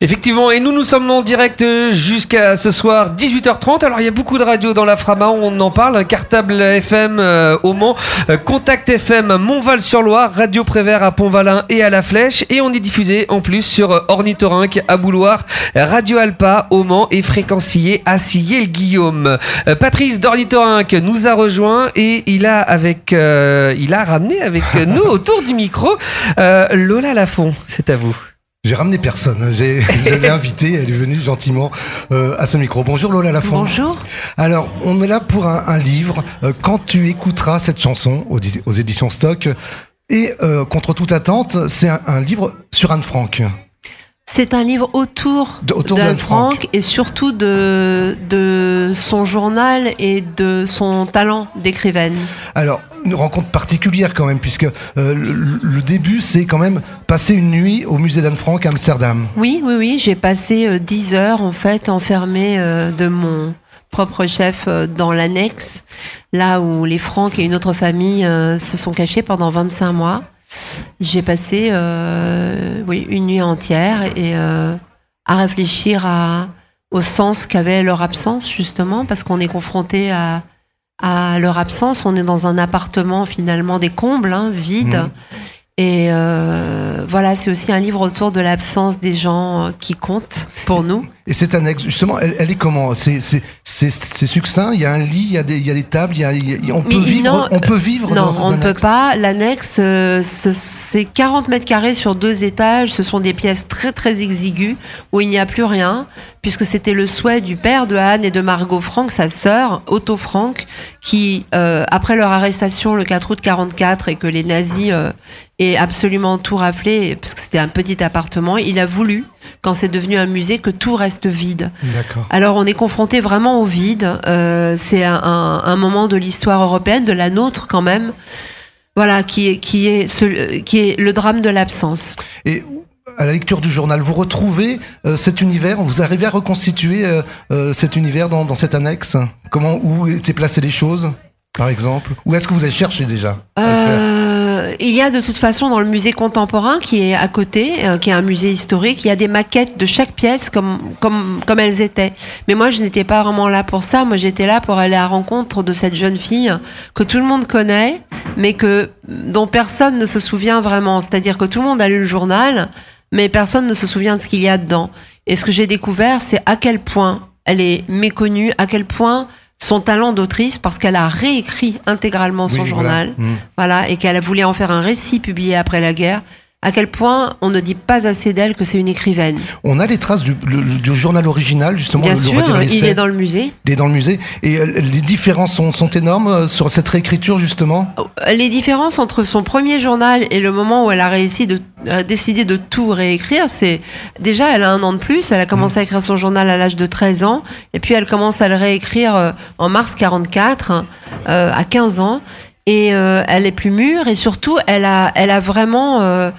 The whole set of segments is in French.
Effectivement, et nous nous sommes en direct jusqu'à ce soir 18h30. Alors il y a beaucoup de radios dans la Frama, on en parle. Cartable FM euh, au Mans, euh, Contact FM Montval-sur-Loire, Radio Prévert à Pont-Valin et à La Flèche. Et on est diffusé en plus sur Ornithorynque à Bouloir, Radio Alpa au Mans et Fréquencier à Sillé-le-Guillaume. Euh, Patrice d'Ornithorynque nous a rejoint et il a avec, il a ramené avec nous autour du micro Lola Lafont. C'est à vous. J'ai ramené personne. J'ai, je l'ai invitée. Elle est venue gentiment euh, à ce micro. Bonjour Lola Lafont. Bonjour. Alors, on est là pour un, un livre. Euh, quand tu écouteras cette chanson aux, aux éditions Stock, et euh, contre toute attente, c'est un, un livre sur Anne Frank. C'est un livre autour, De- autour d'Anne Frank. Frank et surtout de, de son journal et de son talent d'écrivaine. Alors, une rencontre particulière quand même, puisque euh, le, le début, c'est quand même passer une nuit au musée d'Anne Frank à Amsterdam. Oui, oui, oui, j'ai passé euh, 10 heures en fait enfermée euh, de mon propre chef euh, dans l'annexe, là où les Francs et une autre famille se sont cachés pendant 25 mois. J'ai passé euh, une nuit entière euh, à réfléchir au sens qu'avait leur absence justement parce qu'on est confronté à, leur absence. On est dans un appartement finalement des combles, hein, vide. Mhm. Et euh, voilà, c'est aussi un livre autour de l'absence des gens euh, qui comptent pour nous. Et cette annexe, justement, elle, elle est comment? C'est succinct. Il y a un lit, il y a des, il y a des tables, il y a, il on peut Mais vivre. non, on peut vivre. Non, dans on ne peut pas. L'annexe, euh, ce- c'est 40 mètres carrés sur deux étages. Ce sont des pièces très très exiguës où il n'y a plus rien, puisque c'était le souhait du père de Anne et de Margot Franck, sa sœur, Otto Franck, qui, euh, après leur arrestation le 4 août 44 et que les nazis euh, aient absolument tout raflé, parce que c'était un petit appartement, il a voulu, quand c'est devenu un musée, que tout reste vide. Alors on est confronté vraiment au vide. Euh, c'est un, un- un moment de l'histoire européenne, de la nôtre quand même. Voilà, qui est, qui est, ce- qui est le drame de l'absence. Et à la lecture du journal, vous retrouvez euh, cet univers. Vous arrivez à reconstituer euh, cet univers dans, dans cette annexe? Comment où étaient placées les choses, par exemple? Où est-ce que vous avez cherché déjà à le faire? Euh, il y a de toute façon dans le musée contemporain qui est à côté, euh, qui est un musée historique, il y a des maquettes de chaque pièce comme, comme, comme elles étaient. Mais moi, je n'étais pas vraiment là pour ça. Moi, j'étais là pour aller à la rencontre de cette jeune fille que tout le monde connaît, mais que, dont personne ne se souvient vraiment. C'est-à-dire que tout le monde a lu le journal, mais personne ne se souvient de ce qu'il y a dedans. Et ce que j'ai découvert, c'est à quel point elle est méconnue, à quel point son talent d'autrice, parce qu'elle a réécrit intégralement son Oui, voilà. journal, Mm. voilà, et qu'elle voulait en faire un récit publié après la guerre, à quel point on ne dit pas assez d'elle que c'est une écrivaine. On a les traces du, le- le- du journal original, justement. Bien le- sûr, il est dans le musée. Il est dans le musée. Et euh, les différences sont, sont énormes euh, sur cette réécriture, justement? Les différences entre son premier journal et le moment où elle a réussi de a décidé de tout réécrire, c'est déjà elle a un an de plus, elle a commencé à écrire son journal à l'âge de 13 ans, et puis elle commence à le réécrire euh, en mars 44, euh, à 15 ans, et euh, elle est plus mûre, et surtout elle a, elle a vraiment euh,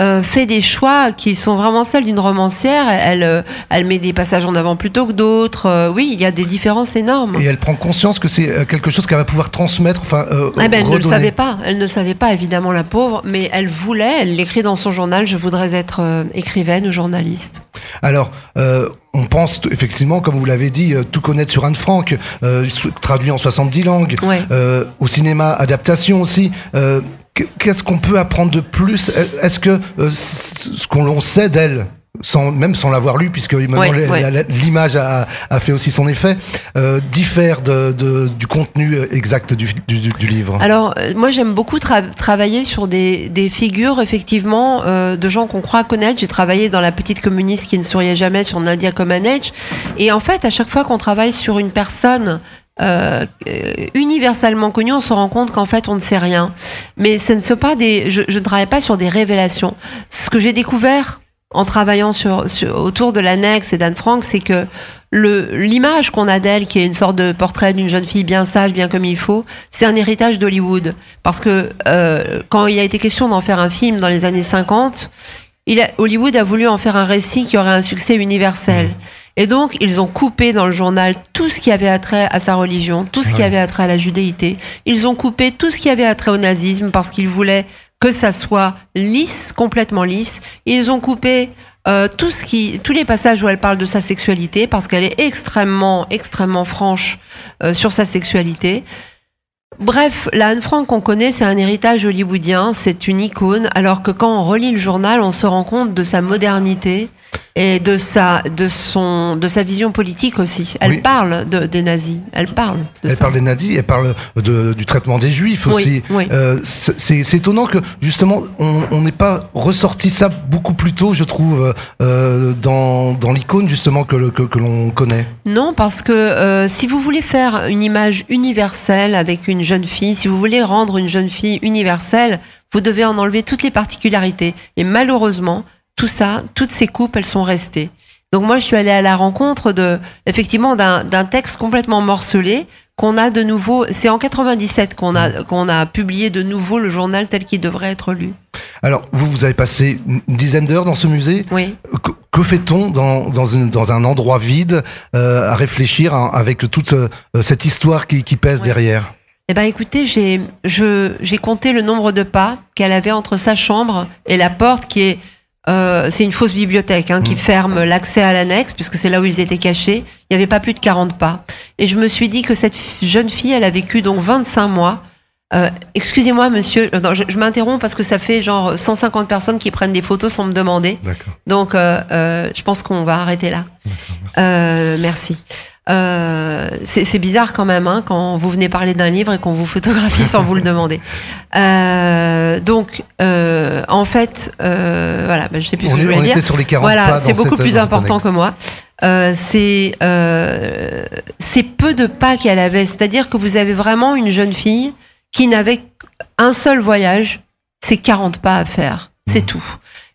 euh, fait des choix qui sont vraiment celles d'une romancière. Elle, elle met des passages en avant plutôt que d'autres. Oui, il y a des différences énormes. Et elle prend conscience que c'est quelque chose qu'elle va pouvoir transmettre, enfin, Eh ben, elle ne le savait pas. Elle ne savait pas, évidemment, la pauvre, mais elle voulait, elle l'écrit dans son journal, je voudrais être écrivaine ou journaliste. Alors, euh, on pense effectivement, comme vous l'avez dit, euh, tout connaître sur Anne Frank, euh, traduit en 70 langues. Ouais. Euh, au cinéma, adaptation aussi. Euh, qu- Qu'est-ce qu'on peut apprendre de plus? Est-ce que euh, ce qu'on l'on sait d'elle, sans, même sans l'avoir lu, puisque maintenant Ouais, ouais. l'image a, a fait aussi son effet, euh, diffère de, de- du contenu exact du, du- du- du livre Alors, euh, moi, j'aime beaucoup tra- travailler sur des, des figures, effectivement, euh, de gens qu'on croit connaître. J'ai travaillé dans La Petite Communiste qui ne souriait jamais sur Nadia Comaneci. Et en fait, à chaque fois qu'on travaille sur une personne euh, universellement connue, on se rend compte qu'en fait, on ne sait rien. Mais ce ne sont pas des... Je, je ne travaille pas sur des révélations. Ce que j'ai découvert en travaillant sur, sur- autour de l'annexe et d'Anne Frank, c'est que le l'image qu'on a d'elle, qui est une sorte de portrait d'une jeune fille bien sage, bien comme il faut, c'est un héritage d'Hollywood. Parce que euh, quand il a été question d'en faire un film dans les années 50, il a- Hollywood a voulu en faire un récit qui aurait un succès universel. Et donc, ils ont coupé dans le journal tout ce qui avait attrait à sa religion, tout ce qui avait attrait à la judéité. Ils ont coupé tout ce qui avait attrait au nazisme parce qu'ils voulaient que ça soit lisse, complètement lisse. Ils ont coupé euh, tout ce qui, tous les passages où elle parle de sa sexualité, parce qu'elle est extrêmement, extrêmement franche euh, sur sa sexualité. Bref, la Anne Frank qu'on connaît, c'est un héritage hollywoodien, c'est une icône, alors que quand on relit le journal, on se rend compte de sa modernité et de sa, de son, de sa vision politique aussi. Elle Oui. parle de, des nazis, elle parle de Elle ça. parle des nazis, elle parle de- du traitement des juifs aussi. oui. Euh, c'est étonnant que justement on on n'ait pas ressorti ça beaucoup plus tôt, je trouve, euh, dans, dans l'icône justement que, le- que, que l'on connaît. Non, parce que euh, si vous voulez faire une image universelle avec une jeune fille, si vous voulez rendre une jeune fille universelle, vous devez en enlever toutes les particularités. Et malheureusement, tout ça, toutes ces coupes, elles sont restées. Donc moi, je suis allée à la rencontre de, effectivement, d'un texte complètement morcelé qu'on a de nouveau. C'est en 97 qu'on a qu'on a publié de nouveau le journal tel qu'il devrait être lu. Alors vous, vous avez passé une dizaine d'heures dans ce musée? Oui. Que, que fait-on dans, dans, une- dans un endroit vide euh, à réfléchir hein, avec toute euh, cette histoire qui, qui pèse derrière? Eh ben, écoutez, j'ai je j'ai compté le nombre de pas qu'elle avait entre sa chambre et la porte qui est euh, c'est une fausse bibliothèque hein, qui ferme l'accès à l'annexe puisque c'est là où ils étaient cachés. Il n'y avait pas plus de 40 pas. Et je me suis dit que cette jeune fille, elle a vécu donc 25 mois. Euh, Excusez-moi, monsieur, euh, non, je, je m'interromps parce que ça fait genre 150 personnes qui prennent des photos sans me demander. D'accord. Donc, euh, euh, je pense qu'on va arrêter là. Euh, merci. Euh, c'est bizarre quand même hein, quand vous venez parler d'un livre et qu'on vous photographie sans vous le demander. Euh, donc, euh, en fait, voilà, ben, je sais plus ce On, que je est- voulais on dire. était sur les 40 Voilà, c'est beaucoup cette- plus important que moi. C'est c'est peu de pas qu'elle avait. C'est-à-dire que vous avez vraiment une jeune fille qui n'avait qu'un seul voyage, c'est 40 pas à faire. C'est Mmh. tout.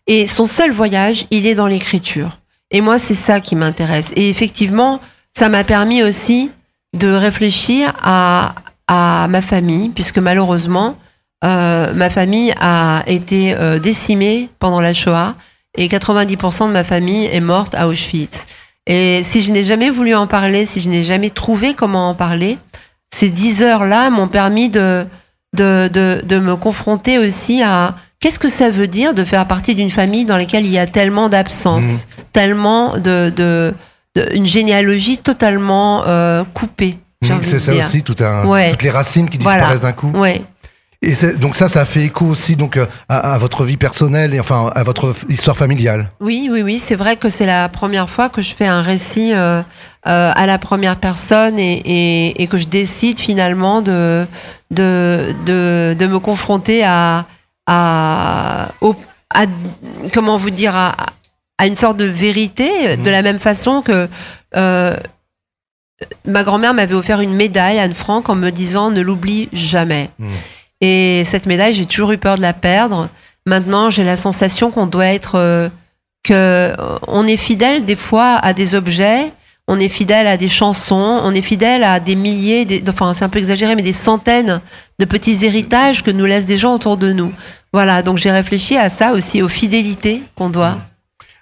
Et son seul voyage, il est dans l'écriture. Et moi, c'est ça qui m'intéresse. Et effectivement, ça m'a permis aussi de réfléchir à, à ma famille, puisque malheureusement, euh, ma famille a été euh, décimée pendant la Shoah et 90% de ma famille est morte à Auschwitz. Et si je n'ai jamais voulu en parler, si je n'ai jamais trouvé comment en parler, ces 10 heures-là m'ont permis de, de, de, de me confronter aussi à qu'est-ce que ça veut dire de faire partie d'une famille dans laquelle il y a tellement d'absence, tellement de, de, de- une généalogie totalement euh, coupée. Mmh, C'est ça dire. aussi, tout un- Ouais. toutes les racines qui Voilà. disparaissent d'un coup. Ouais. Et donc ça, ça a fait écho aussi donc euh, à, à votre vie personnelle et enfin à votre histoire familiale. Oui, oui, oui, c'est vrai que c'est la première fois que je fais un récit euh, euh, à la première personne et, et, et que je décide finalement de, de, de, de me confronter à, à, au- à- comment vous dire, à, à une sorte de vérité, de la même façon que euh, ma grand-mère m'avait offert une médaille, Anne Frank, en me disant ne l'oublie jamais. Mhm. Et cette médaille, j'ai toujours eu peur de la perdre. Maintenant, j'ai la sensation qu'on doit être, euh, que euh, on est fidèle des fois à des objets, on est fidèle à des chansons, on est fidèle à des milliers, des, enfin c'est un peu exagéré, mais des centaines de petits héritages que nous laissent des gens autour de nous. Voilà, donc j'ai réfléchi à ça aussi, aux fidélités qu'on doit.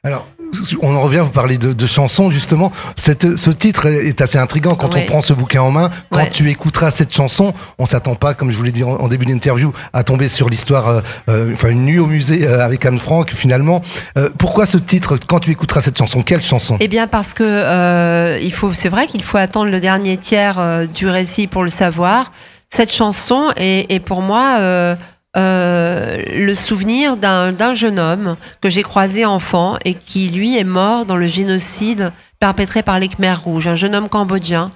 Alors, on en revient, vous parlez de, de chansons justement. Cette, ce titre est assez intriguant quand Ouais. on prend ce bouquin en main. Quand Ouais. tu écouteras cette chanson, on s'attend pas, comme je vous l'ai dit en, en début d'interview, à tomber sur l'histoire, euh, euh, enfin une nuit au musée euh, avec Anne Frank finalement. Pourquoi ce titre Quand tu écouteras cette chanson, quelle chanson? Eh bien parce que il faut, c'est vrai qu'il faut attendre le dernier tiers du récit pour le savoir. Cette chanson est, est pour moi euh, le souvenir d'un jeune homme que j'ai croisé enfant et qui lui est mort dans le génocide perpétré par les Khmers rouges, un jeune homme cambodgien.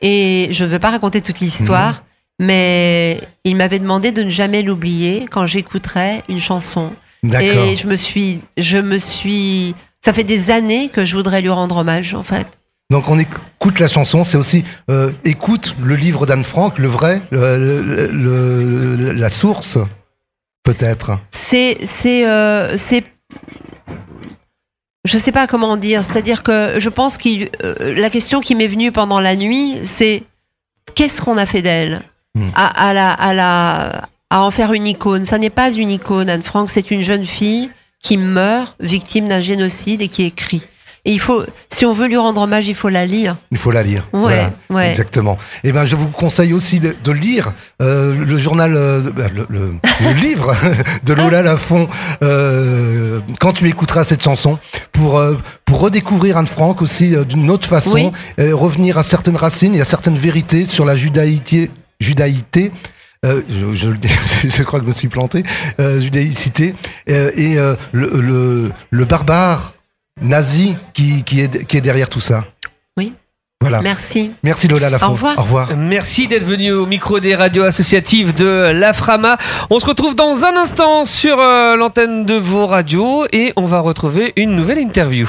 Et je ne veux pas raconter toute l'histoire, mais il m'avait demandé de ne jamais l'oublier quand j'écouterais une chanson. Et je me suis, je me suis, ça fait des années que je voudrais lui rendre hommage, en fait. Donc on écoute la chanson, c'est aussi euh, écoute le livre d'Anne Frank, le vrai, le- le- le- la source, peut-être. C'est, c'est, euh, c'est, je sais pas comment dire. C'est-à-dire que je pense que la question qui m'est venue pendant la nuit, c'est qu'est-ce qu'on a fait d'elle? Hmm. à, à la, à la, à en faire une icône. Ça n'est pas une icône, Anne Frank. C'est une jeune fille qui meurt victime d'un génocide et qui écrit. Et il faut, si on veut lui rendre hommage, il faut la lire. Il faut la lire. Ouais, Voilà, ouais. Exactement. Et ben, je vous conseille aussi de, de lire euh, le journal, euh, bah, le, le- le livre de Lola Lafont. euh, quand tu écouteras cette chanson, pour pour redécouvrir Anne Frank aussi d'une autre façon, Oui. et revenir à certaines racines et à certaines vérités sur la judaïté. judaïté euh, je, crois que je me suis planté. Euh, judaïcité euh, et le, le, le barbare nazi qui, qui, est, qui est derrière tout ça. Oui. Voilà. Merci. Merci Lola Lafont. Au revoir. Au revoir. Merci d'être venu au micro des radios associatives de l'AFRAMA. On se retrouve dans un instant sur euh, l'antenne de vos radios et on va retrouver une nouvelle interview.